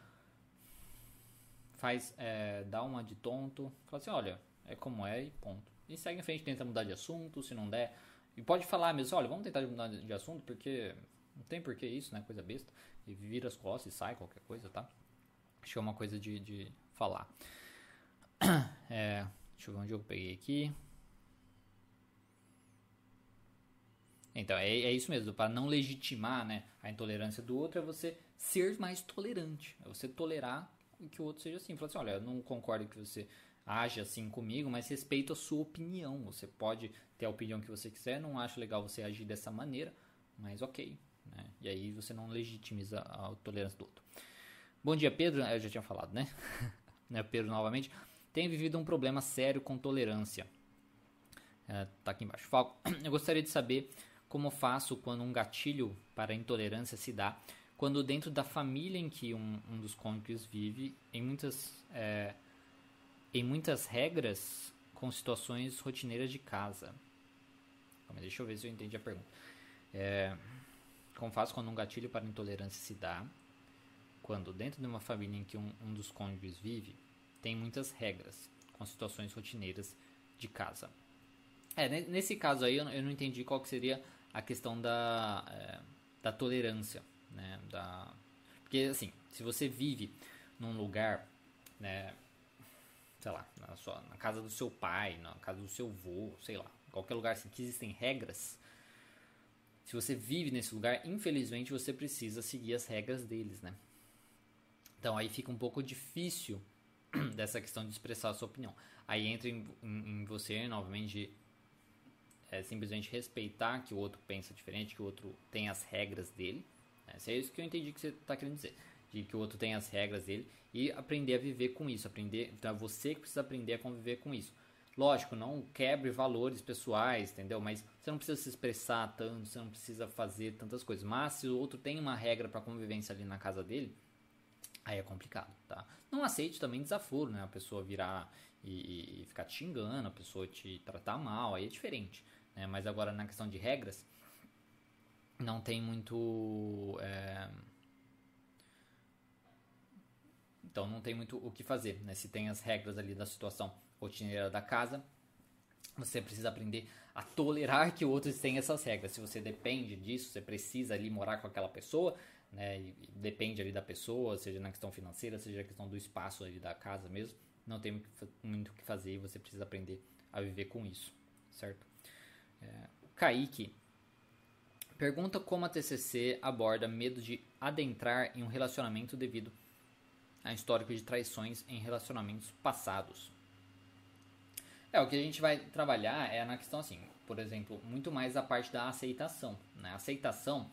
faz, é, dá uma de tonto, fala assim, olha, é como é e ponto. E segue em frente, tenta mudar de assunto, se não der. E pode falar mesmo, olha, vamos tentar mudar de assunto, porque não tem porquê isso, né? Coisa besta. E vira as costas e sai qualquer coisa, tá? Acho que é uma coisa de, de falar. É, deixa eu ver onde eu peguei aqui. Então, é, é isso mesmo, para não legitimar né, a intolerância do outro, é você ser mais tolerante. É você tolerar que o outro seja assim. Falar assim, olha, eu não concordo que você age assim comigo, mas respeito a sua opinião. Você pode ter a opinião que você quiser, não acho legal você agir dessa maneira, mas ok. Né? E aí você não legitimiza a tolerância do outro. Bom dia, Pedro. Eu já tinha falado, né? né Pedro, novamente. Tem vivido um problema sério com tolerância. É, tá aqui embaixo. Falco, eu gostaria de saber como faço quando um gatilho para intolerância se dá quando dentro da família em que um, um dos cônjuges vive, em muitas, é, em muitas regras com situações rotineiras de casa. Mas deixa eu ver se eu entendi a pergunta. É, como faço quando um gatilho para intolerância se dá? Quando dentro de uma família em que um, um dos cônjuges vive, tem muitas regras com situações rotineiras de casa. É, nesse caso aí eu, eu não entendi qual que seria a questão da, é, da tolerância, né? Da, porque assim, se você vive num lugar, né, sei lá, na, sua, na casa do seu pai, na casa do seu avô, sei lá, qualquer lugar assim, que existem regras, se você vive nesse lugar, infelizmente você precisa seguir as regras deles, né? Então aí fica um pouco difícil dessa questão de expressar a sua opinião. Aí entra em, em, em você, novamente, é simplesmente respeitar que o outro pensa diferente, que o outro tem as regras dele. Né? é isso que eu entendi que você está querendo dizer. De que o outro tem as regras dele e aprender a viver com isso. aprender é você que precisa aprender a conviver com isso. Lógico, não quebre valores pessoais, entendeu? Mas você não precisa se expressar tanto, você não precisa fazer tantas coisas. Mas se o outro tem uma regra para convivência ali na casa dele, aí é complicado, tá? Não aceite também desaforo, né? A pessoa virar e, e ficar te xingando, a pessoa te tratar mal, aí é diferente. Né? Mas agora na questão de regras, não tem muito. É... Então não tem muito o que fazer. Né? Se tem as regras ali da situação rotineira da casa, você precisa aprender a tolerar que outros tenham essas regras. Se você depende disso, você precisa ali morar com aquela pessoa, né? E depende ali da pessoa, seja na questão financeira, seja na questão do espaço ali da casa mesmo, não tem muito o que fazer e você precisa aprender a viver com isso, certo? É, Kaique pergunta como a TCC aborda medo de adentrar em um relacionamento devido histórico de traições em relacionamentos passados. É, o que a gente vai trabalhar é na questão assim, por exemplo, muito mais a parte da aceitação, né? Aceitação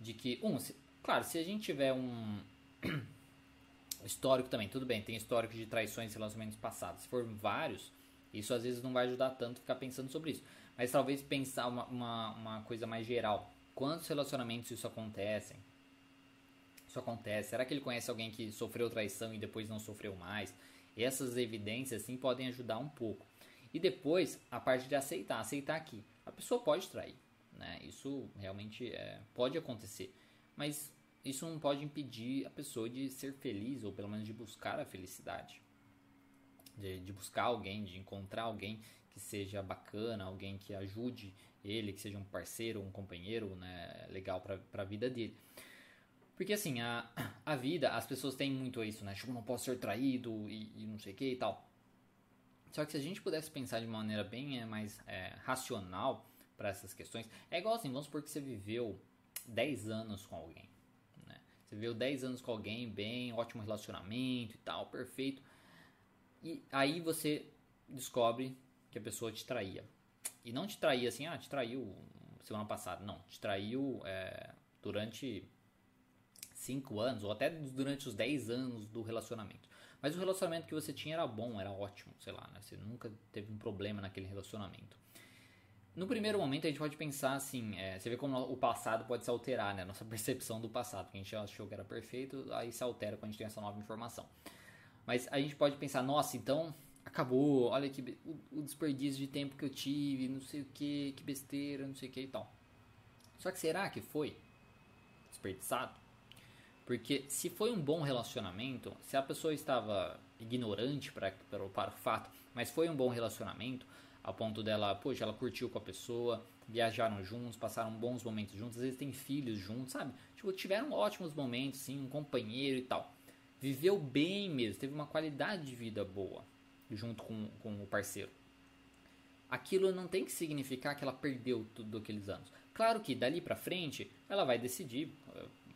de que, um, se, claro, se a gente tiver um histórico também, tudo bem, tem histórico de traições em relacionamentos passados. Se for vários, isso às vezes não vai ajudar tanto ficar pensando sobre isso. Mas talvez pensar uma, uma, uma coisa mais geral. Quantos relacionamentos isso acontecem? Isso acontece. Será que ele conhece alguém que sofreu traição e depois não sofreu mais? Essas evidências sim podem ajudar um pouco. E depois a parte de aceitar, aceitar que a pessoa pode trair, né? Isso realmente é, pode acontecer, mas isso não pode impedir a pessoa de ser feliz ou pelo menos de buscar a felicidade, de, de buscar alguém, de encontrar alguém que seja bacana, alguém que ajude ele, que seja um parceiro, um companheiro né, legal para a vida dele. Porque assim, a, a vida, as pessoas têm muito isso, né? Tipo, não posso ser traído e, e não sei o que e tal. Só que se a gente pudesse pensar de maneira bem é, mais é, racional para essas questões, é igual assim, vamos supor que você viveu 10 anos com alguém. Né? Você viveu 10 anos com alguém, bem, ótimo relacionamento e tal, perfeito. E aí você descobre que a pessoa te traía. E não te traía assim, ah, te traiu semana passada. Não, te traiu é, durante 5 anos, ou até durante os 10 anos do relacionamento. Mas o relacionamento que você tinha era bom, era ótimo, sei lá, né? Você nunca teve um problema naquele relacionamento. No primeiro momento a gente pode pensar assim, é, você vê como o passado pode se alterar, né? Nossa percepção do passado, que a gente achou que era perfeito, aí se altera quando a gente tem essa nova informação. Mas a gente pode pensar, nossa, então acabou, olha que o, desperdício de tempo que eu tive, não sei o que, que besteira, não sei o que e tal. Só que será que foi desperdiçado? Porque se foi um bom relacionamento, se a pessoa estava ignorante para, para, o fato, mas foi um bom relacionamento, ao ponto dela, poxa, ela curtiu com a pessoa, viajaram juntos, passaram bons momentos juntos, às vezes tem filhos juntos, sabe? Tipo, tiveram ótimos momentos, sim, um companheiro e tal. Viveu bem mesmo, teve uma qualidade de vida boa junto com, com o parceiro. Aquilo não tem que significar que ela perdeu tudo aqueles anos. Claro que dali pra frente ela vai decidir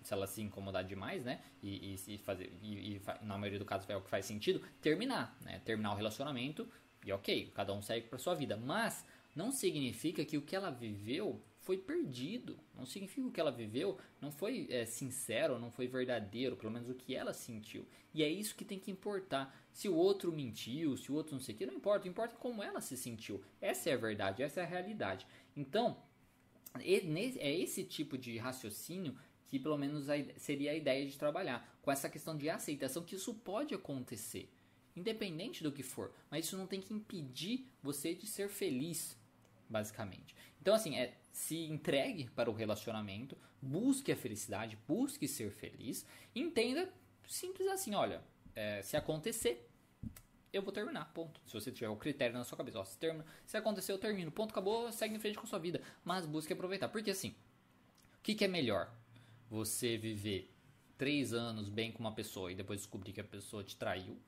se ela se incomodar demais, né? E, e, fazer, e, e, na maioria do caso é o que faz sentido, terminar, né? Terminar o relacionamento e ok, cada um segue para sua vida. Mas não significa que o que ela viveu foi perdido. Não significa que o que ela viveu não foi é, sincero, não foi verdadeiro, pelo menos o que ela sentiu. E é isso que tem que importar. Se o outro mentiu, se o outro não sei o que, não importa. Importa como ela se sentiu. Essa é a verdade, essa é a realidade. Então, é esse tipo de raciocínio que pelo menos seria a ideia de trabalhar. Com essa questão de aceitação que isso pode acontecer independente do que for. Mas isso não tem que impedir você de ser feliz, basicamente. Então, assim, é se entregue para o relacionamento, busque a felicidade, busque ser feliz, entenda simples assim, olha, é, se acontecer, eu vou terminar, ponto. Se você tiver o critério na sua cabeça, ó, se, termina, se acontecer, eu termino, ponto, acabou, segue em frente com a sua vida. Mas busque aproveitar, porque assim, o que, que é melhor? Você viver três anos bem com uma pessoa e depois descobrir que a pessoa te traiu,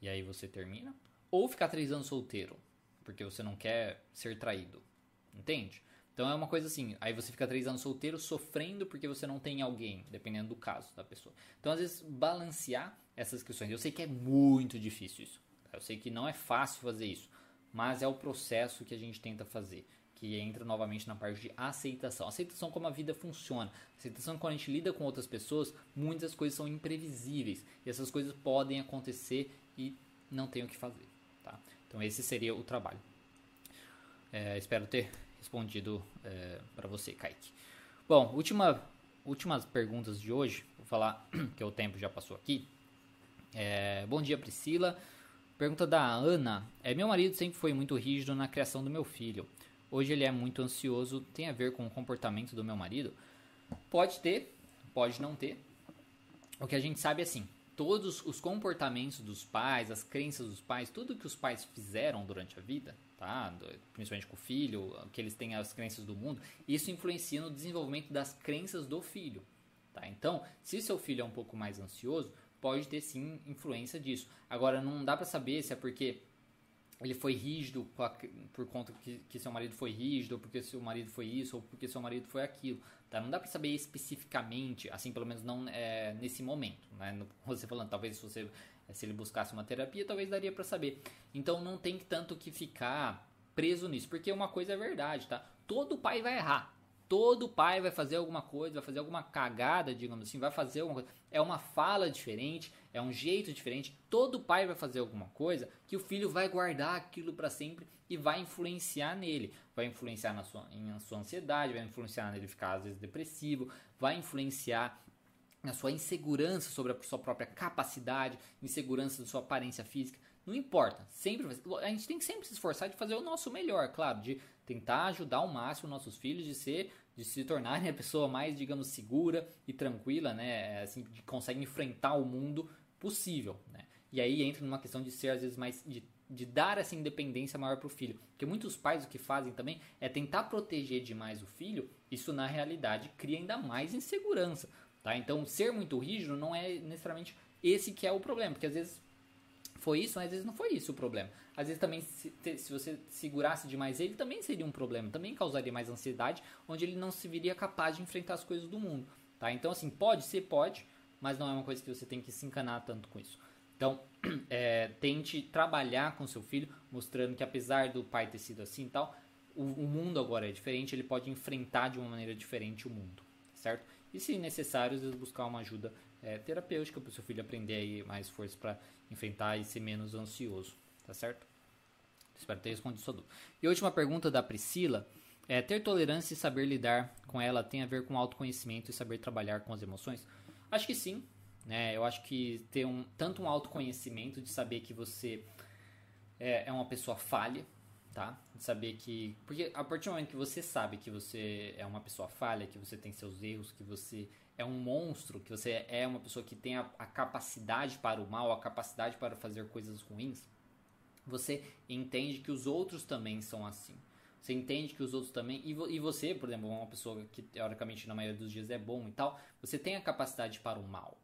e aí você termina. Ou ficar três anos solteiro, porque você não quer ser traído. Entende? Então é uma coisa assim, aí você fica três anos solteiro sofrendo porque você não tem alguém, dependendo do caso da pessoa. Então, às vezes, balancear essas questões. Eu sei que é muito difícil isso. Tá? Eu sei que não é fácil fazer isso. Mas é o processo que a gente tenta fazer. Que entra novamente na parte de aceitação. Aceitação como a vida funciona. Aceitação quando a gente lida com outras pessoas, muitas coisas são imprevisíveis. E essas coisas podem acontecer e não tem o que fazer. Tá? Então esse seria o trabalho. É, espero ter respondido é, para você, Kaique. Bom, última, últimas perguntas de hoje. Vou falar que o tempo já passou aqui. É, bom dia, Priscila. Pergunta da Ana. É, meu marido sempre foi muito rígido na criação do meu filho. Hoje ele é muito ansioso. Tem a ver com o comportamento do meu marido? Pode ter, pode não ter. O que a gente sabe é assim: todos os comportamentos dos pais, as crenças dos pais, tudo que os pais fizeram durante a vida, tá? Principalmente com o filho, que eles têm as crenças do mundo, isso influencia no desenvolvimento das crenças do filho, tá? Então, se seu filho é um pouco mais ansioso, pode ter sim influência disso. Agora, não dá para saber se é porque ele foi rígido por conta que, que, seu marido foi rígido, ou porque seu marido foi isso, ou porque seu marido foi aquilo. Tá? Não dá para saber especificamente, assim, pelo menos não é, nesse momento. Né? No, você falando, talvez se, você, se ele buscasse uma terapia, talvez daria para saber. Então não tem tanto que ficar preso nisso, porque uma coisa é verdade, tá? Todo pai vai errar. Todo pai vai fazer alguma coisa, vai fazer alguma cagada, digamos assim, vai fazer alguma coisa. É uma fala diferente, é um jeito diferente. Todo pai vai fazer alguma coisa que o filho vai guardar aquilo para sempre e vai influenciar nele. Vai influenciar na sua, na sua ansiedade, vai influenciar nele ficar às vezes depressivo, vai influenciar na sua insegurança sobre a sua própria capacidade, insegurança da sua aparência física. Não importa, sempre a gente tem que sempre se esforçar de fazer o nosso melhor, claro, de tentar ajudar ao máximo nossos filhos de ser, de se tornarem a pessoa mais, digamos, segura e tranquila, né, assim, que consegue enfrentar o mundo possível, né? E aí entra numa questão de ser às vezes mais de, de dar essa independência maior para o filho, porque muitos pais o que fazem também é tentar proteger demais o filho. Isso na realidade cria ainda mais insegurança, tá? Então ser muito rígido não é necessariamente esse que é o problema, porque às vezes foi isso, mas às vezes não foi isso o problema. Às vezes também, se, se, você segurasse demais ele, também seria um problema, também causaria mais ansiedade, onde ele não se viria capaz de enfrentar as coisas do mundo. Tá? Então, assim, pode ser, pode, mas não é uma coisa que você tem que se encanar tanto com isso. Então, é, tente trabalhar com seu filho, mostrando que apesar do pai ter sido assim e tal, o, o mundo agora é diferente, ele pode enfrentar de uma maneira diferente o mundo, certo? E se necessário, às vezes buscar uma ajuda é, terapêutica para o seu filho aprender aí mais força para enfrentar e ser menos ansioso, tá certo? Espero ter respondido sua dúvida. E a última pergunta da Priscila é, ter tolerância e saber lidar com ela tem a ver com autoconhecimento e saber trabalhar com as emoções? Acho que sim. Né? Eu acho que ter um, tanto um autoconhecimento de saber que você é, é uma pessoa falha, tá? De saber que. Porque a partir do momento que você sabe que você é uma pessoa falha, que você tem seus erros, que você é um monstro, que você é uma pessoa que tem a, a capacidade para o mal, a capacidade para fazer coisas ruins, você entende que os outros também são assim. Você entende que os outros também. E, vo, e você, por exemplo, uma pessoa que teoricamente na maioria dos dias é bom e tal, você tem a capacidade para o mal.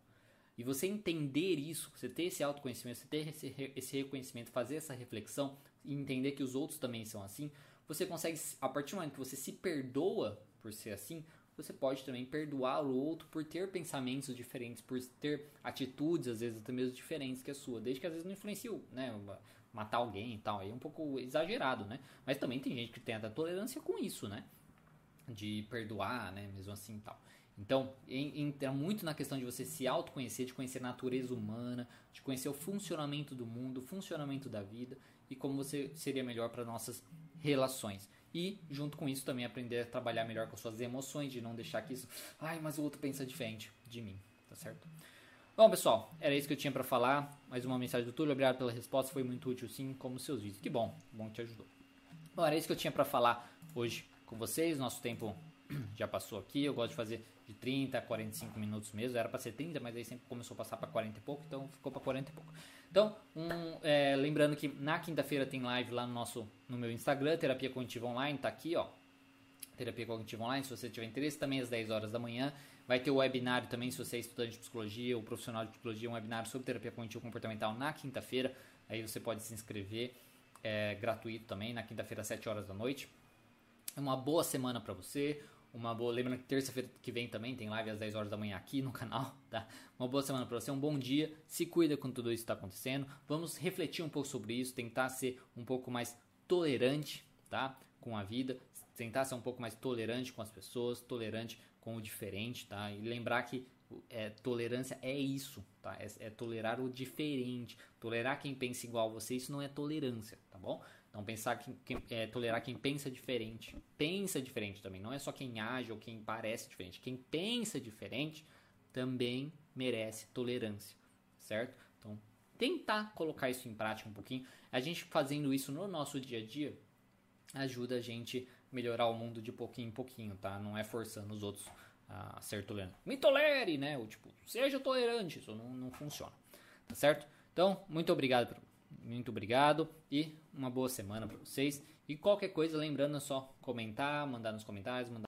E você entender isso, você ter esse autoconhecimento, você ter esse, esse reconhecimento, fazer essa reflexão e entender que os outros também são assim, você consegue, a partir do momento que você se perdoa por ser assim, você pode também perdoar o outro por ter pensamentos diferentes, por ter atitudes, às vezes até mesmo diferentes que a sua, desde que às vezes não influencia, né? matar alguém e tal. Aí é um pouco exagerado, né? Mas também tem gente que tem até tolerância com isso, né? De perdoar, né? Mesmo assim e tal. Então, entra muito na questão de você se autoconhecer, de conhecer a natureza humana, de conhecer o funcionamento do mundo, o funcionamento da vida e como você seria melhor para nossas relações. E, junto com isso, também aprender a trabalhar melhor com suas emoções, de não deixar que isso, ai, mas o outro pensa diferente de mim, tá certo? Bom, pessoal, era isso que eu tinha para falar. Mais uma mensagem do Túlio. Obrigado pela resposta. Foi muito útil, sim, como seus vídeos. Que bom, bom que te ajudou. Bom, era isso que eu tinha para falar hoje com vocês. Nosso tempo já passou aqui. Eu gosto de fazer de 30 a 45 minutos mesmo. Era para ser 30, mas aí sempre começou a passar para 40 e pouco, então ficou para 40 e pouco. Então, um, é, lembrando que na quinta-feira tem live lá no nosso no meu Instagram, Terapia Cognitiva Online, tá aqui, ó. Terapia Cognitiva Online, se você tiver interesse, também às 10 horas da manhã. Vai ter o webinário também, se você é estudante de psicologia ou profissional de psicologia, um webinário sobre terapia cognitivo comportamental na quinta-feira. Aí você pode se inscrever, é gratuito também, na quinta-feira, às 7 horas da noite. Uma boa semana para você. Uma boa, lembrando que terça-feira que vem também tem live às 10 horas da manhã aqui no canal, tá? Uma boa semana para você, um bom dia. Se cuida com tudo isso que está acontecendo. Vamos refletir um pouco sobre isso, tentar ser um pouco mais tolerante, tá? Com a vida, tentar ser um pouco mais tolerante com as pessoas, tolerante com o diferente, tá? E lembrar que é, tolerância é isso, tá? É, é, tolerar o diferente, tolerar quem pensa igual a você, isso não é tolerância, tá bom? Então pensar que, é, tolerar quem pensa diferente, pensa diferente também, não é só quem age ou quem parece diferente, quem pensa diferente também merece tolerância, certo? Então tentar colocar isso em prática um pouquinho, a gente fazendo isso no nosso dia a dia ajuda a gente melhorar o mundo de pouquinho em pouquinho, tá? Não é forçando os outros a ser tolerante. Me tolere, né? Ou tipo, seja tolerante, isso não, não funciona. Tá certo? Então, muito obrigado, muito obrigado e uma boa semana para vocês. E qualquer coisa, lembrando é só comentar, mandar nos comentários, mandar